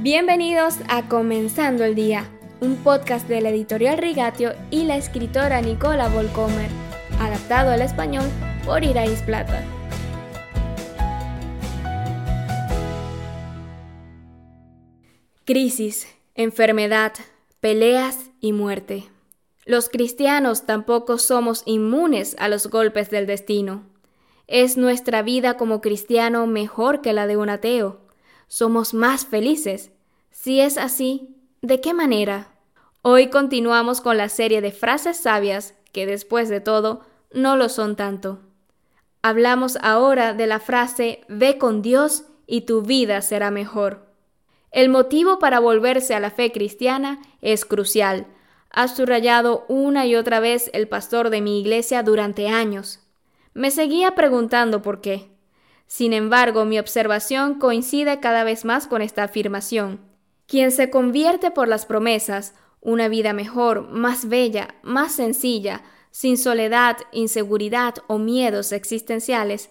Bienvenidos a Comenzando el Día, un podcast de la editorial Rigatio y la escritora Nicola Volcomer, adaptado al español por Irais Plata. Crisis, enfermedad, peleas y muerte. Los cristianos tampoco somos inmunes a los golpes del destino. ¿Es nuestra vida como cristiano mejor que la de un ateo? ¿Somos más felices? Si es así, ¿de qué manera? Hoy continuamos con la serie de frases sabias que después de todo no lo son tanto. Hablamos ahora de la frase Ve con Dios y tu vida será mejor. El motivo para volverse a la fe cristiana es crucial. Ha subrayado una y otra vez el pastor de mi iglesia durante años. Me seguía preguntando por qué. Sin embargo, mi observación coincide cada vez más con esta afirmación. Quien se convierte por las promesas, una vida mejor, más bella, más sencilla, sin soledad, inseguridad o miedos existenciales,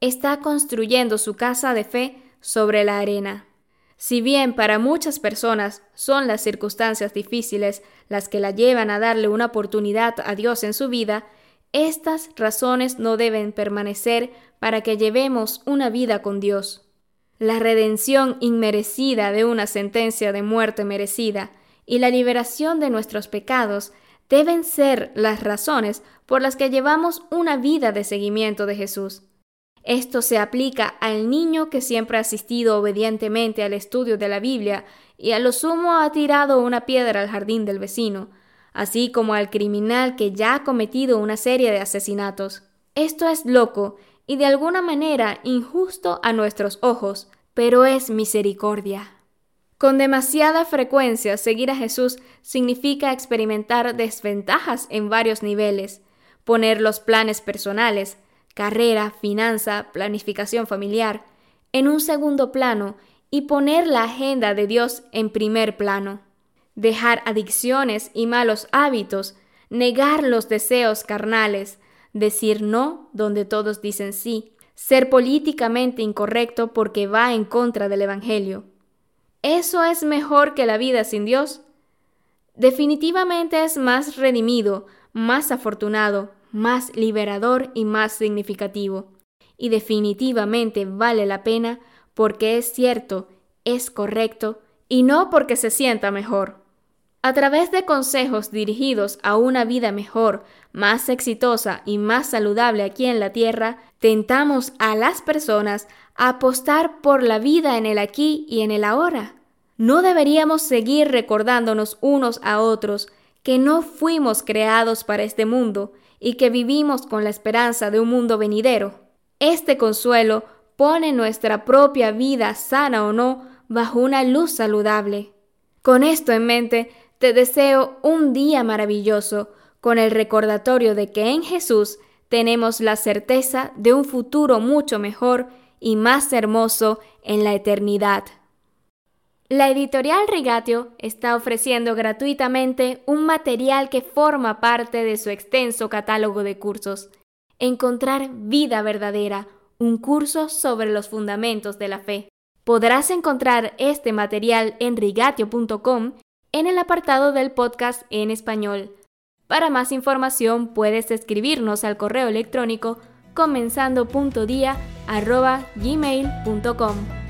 está construyendo su casa de fe sobre la arena. Si bien para muchas personas son las circunstancias difíciles las que la llevan a darle una oportunidad a Dios en su vida, estas razones no deben permanecer para que llevemos una vida con Dios. La redención inmerecida de una sentencia de muerte merecida y la liberación de nuestros pecados deben ser las razones por las que llevamos una vida de seguimiento de Jesús. Esto se aplica al niño que siempre ha asistido obedientemente al estudio de la Biblia y a lo sumo ha tirado una piedra al jardín del vecino, así como al criminal que ya ha cometido una serie de asesinatos. Esto es loco y de alguna manera injusto a nuestros ojos, pero es misericordia. Con demasiada frecuencia seguir a Jesús significa experimentar desventajas en varios niveles, poner los planes personales, carrera, finanza, planificación familiar, en un segundo plano y poner la agenda de Dios en primer plano dejar adicciones y malos hábitos, negar los deseos carnales, decir no donde todos dicen sí, ser políticamente incorrecto porque va en contra del Evangelio. ¿Eso es mejor que la vida sin Dios? Definitivamente es más redimido, más afortunado, más liberador y más significativo. Y definitivamente vale la pena porque es cierto, es correcto y no porque se sienta mejor. A través de consejos dirigidos a una vida mejor, más exitosa y más saludable aquí en la Tierra, tentamos a las personas a apostar por la vida en el aquí y en el ahora. No deberíamos seguir recordándonos unos a otros que no fuimos creados para este mundo y que vivimos con la esperanza de un mundo venidero. Este consuelo pone nuestra propia vida, sana o no, bajo una luz saludable. Con esto en mente, te deseo un día maravilloso con el recordatorio de que en Jesús tenemos la certeza de un futuro mucho mejor y más hermoso en la eternidad. La editorial Rigatio está ofreciendo gratuitamente un material que forma parte de su extenso catálogo de cursos. Encontrar vida verdadera, un curso sobre los fundamentos de la fe. Podrás encontrar este material en rigatio.com en el apartado del podcast en español. Para más información puedes escribirnos al correo electrónico comenzando.dia@gmail.com.